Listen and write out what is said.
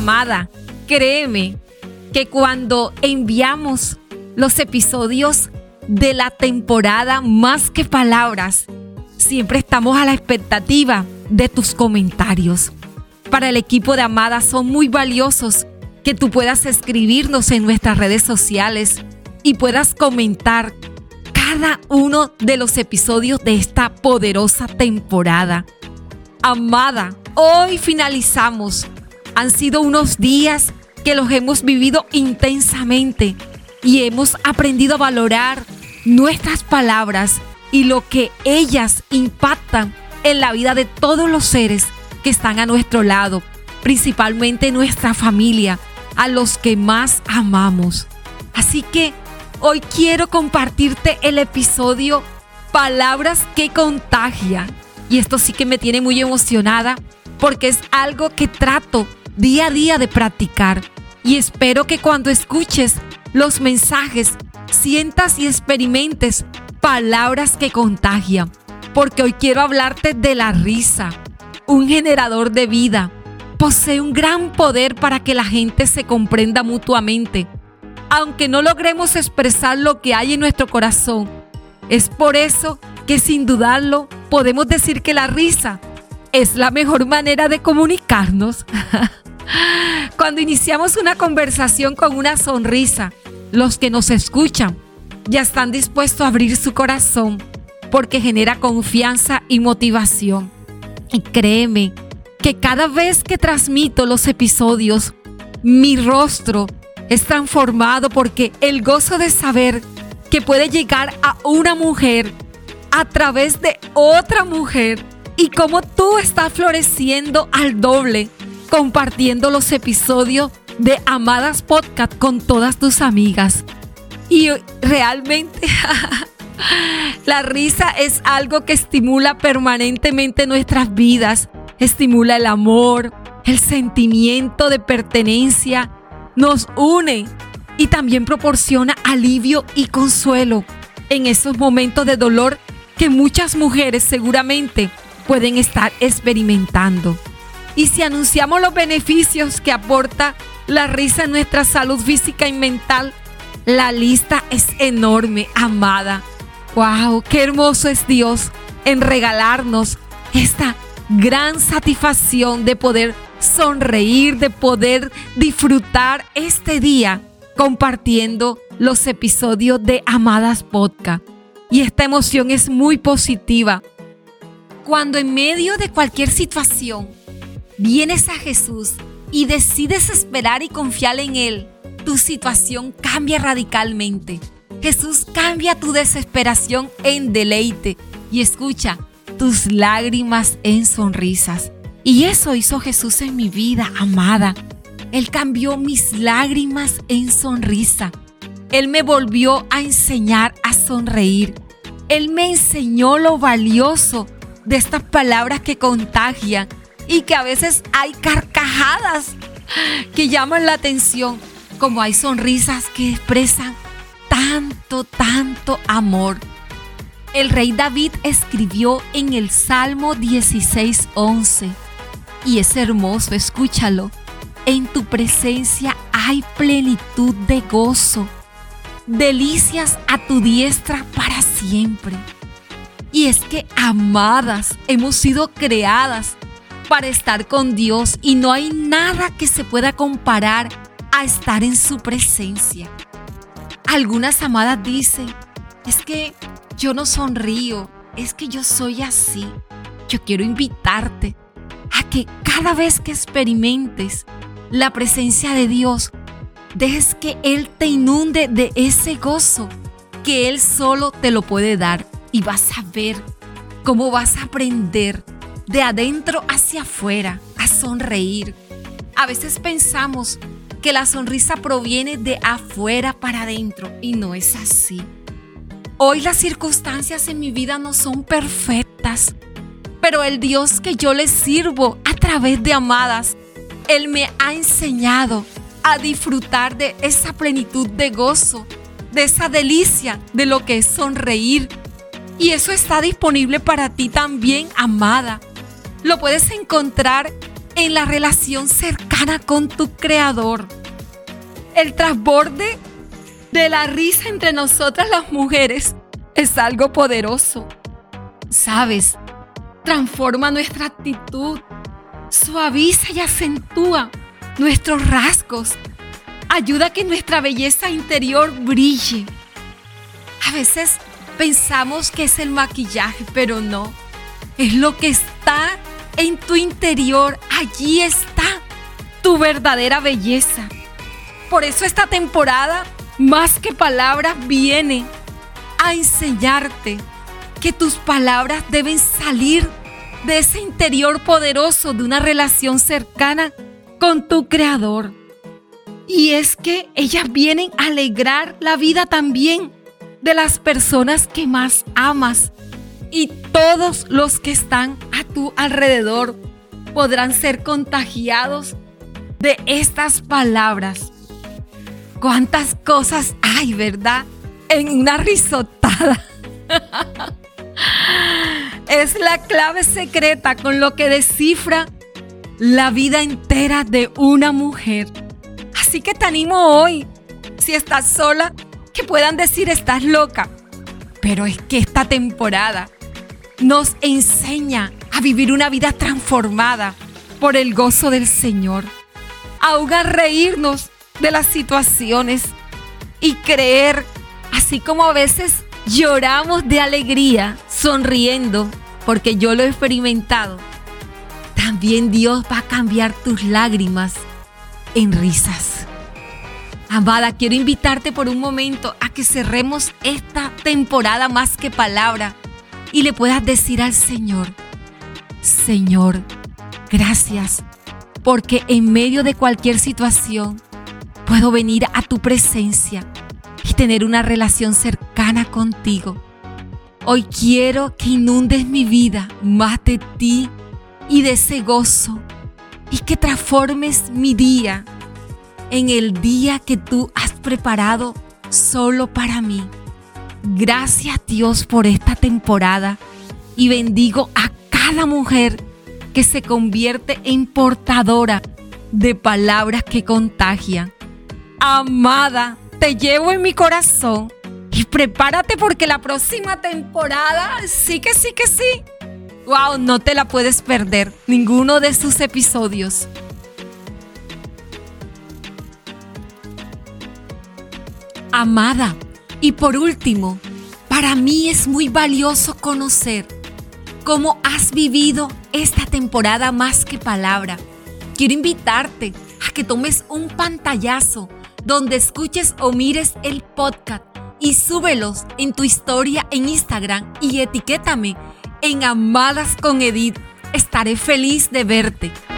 Amada, créeme que cuando enviamos los episodios de la temporada Más que Palabras, siempre estamos a la expectativa de tus comentarios. Para el equipo de Amada son muy valiosos que tú puedas escribirnos en nuestras redes sociales y puedas comentar cada uno de los episodios de esta poderosa temporada. Amada, hoy finalizamos. Han sido unos días que los hemos vivido intensamente y hemos aprendido a valorar nuestras palabras y lo que ellas impactan en la vida de todos los seres que están a nuestro lado, principalmente nuestra familia, a los que más amamos. Así que hoy quiero compartirte el episodio Palabras que contagia. Y esto sí que me tiene muy emocionada porque es algo que trato día a día de practicar. Y espero que cuando escuches los mensajes sientas y experimentes palabras que contagian. Porque hoy quiero hablarte de la risa, un generador de vida. Posee un gran poder para que la gente se comprenda mutuamente, aunque no logremos expresar lo que hay en nuestro corazón. Es por eso que sin dudarlo podemos decir que la risa es la mejor manera de comunicarnos. Cuando iniciamos una conversación con una sonrisa, los que nos escuchan ya están dispuestos a abrir su corazón porque genera confianza y motivación. Y créeme que cada vez que transmito los episodios, mi rostro es transformado porque el gozo de saber que puede llegar a una mujer a través de otra mujer y cómo tú estás floreciendo al doble compartiendo los episodios de Amadas Podcast con todas tus amigas. Y realmente la risa es algo que estimula permanentemente nuestras vidas, estimula el amor, el sentimiento de pertenencia, nos une y también proporciona alivio y consuelo en esos momentos de dolor que muchas mujeres seguramente pueden estar experimentando. Y si anunciamos los beneficios que aporta la risa en nuestra salud física y mental, la lista es enorme, amada. ¡Wow! ¡Qué hermoso es Dios en regalarnos esta gran satisfacción de poder sonreír, de poder disfrutar este día compartiendo los episodios de Amadas Podcast. Y esta emoción es muy positiva. Cuando en medio de cualquier situación vienes a Jesús y decides esperar y confiar en Él, tu situación cambia radicalmente. Jesús cambia tu desesperación en deleite y escucha tus lágrimas en sonrisas. Y eso hizo Jesús en mi vida, amada. Él cambió mis lágrimas en sonrisa. Él me volvió a enseñar a sonreír. Él me enseñó lo valioso de estas palabras que contagian y que a veces hay carcajadas que llaman la atención, como hay sonrisas que expresan tanto, tanto amor. El rey David escribió en el Salmo 16:11 y es hermoso, escúchalo. En tu presencia hay plenitud de gozo, delicias a tu diestra para siempre. Y es que amadas, hemos sido creadas para estar con Dios y no hay nada que se pueda comparar a estar en su presencia. Algunas amadas dicen, es que yo no sonrío, es que yo soy así. Yo quiero invitarte a que cada vez que experimentes la presencia de Dios, dejes que Él te inunde de ese gozo que Él solo te lo puede dar y vas a ver cómo vas a aprender de adentro hacia afuera, a sonreír. A veces pensamos que la sonrisa proviene de afuera para adentro y no es así. Hoy las circunstancias en mi vida no son perfectas, pero el Dios que yo le sirvo a través de amadas, Él me ha enseñado a disfrutar de esa plenitud de gozo, de esa delicia de lo que es sonreír. Y eso está disponible para ti también, amada. Lo puedes encontrar en la relación cercana con tu Creador. El transborde de la risa entre nosotras las mujeres es algo poderoso. Sabes, transforma nuestra actitud, suaviza y acentúa nuestros rasgos, ayuda a que nuestra belleza interior brille. A veces pensamos que es el maquillaje, pero no. Es lo que está en tu interior. Allí está tu verdadera belleza. Por eso esta temporada, más que palabras, viene a enseñarte que tus palabras deben salir de ese interior poderoso de una relación cercana con tu Creador. Y es que ellas vienen a alegrar la vida también de las personas que más amas. Y todos los que están a tu alrededor podrán ser contagiados de estas palabras. ¿Cuántas cosas hay, verdad? En una risotada. es la clave secreta con lo que descifra la vida entera de una mujer. Así que te animo hoy, si estás sola, que puedan decir estás loca. Pero es que esta temporada nos enseña a vivir una vida transformada por el gozo del Señor. Aún a reírnos de las situaciones y creer, así como a veces lloramos de alegría, sonriendo, porque yo lo he experimentado. También Dios va a cambiar tus lágrimas en risas. Amada, quiero invitarte por un momento a que cerremos esta temporada más que palabra y le puedas decir al Señor, Señor, gracias, porque en medio de cualquier situación puedo venir a tu presencia y tener una relación cercana contigo. Hoy quiero que inundes mi vida más de ti y de ese gozo y que transformes mi día en el día que tú has preparado solo para mí. Gracias Dios por esta temporada y bendigo a cada mujer que se convierte en portadora de palabras que contagian. Amada, te llevo en mi corazón y prepárate porque la próxima temporada sí que sí que sí. Wow, no te la puedes perder ninguno de sus episodios. Amada, y por último, para mí es muy valioso conocer cómo has vivido esta temporada más que palabra. Quiero invitarte a que tomes un pantallazo donde escuches o mires el podcast y súbelos en tu historia en Instagram y etiquétame en Amadas con Edith. Estaré feliz de verte.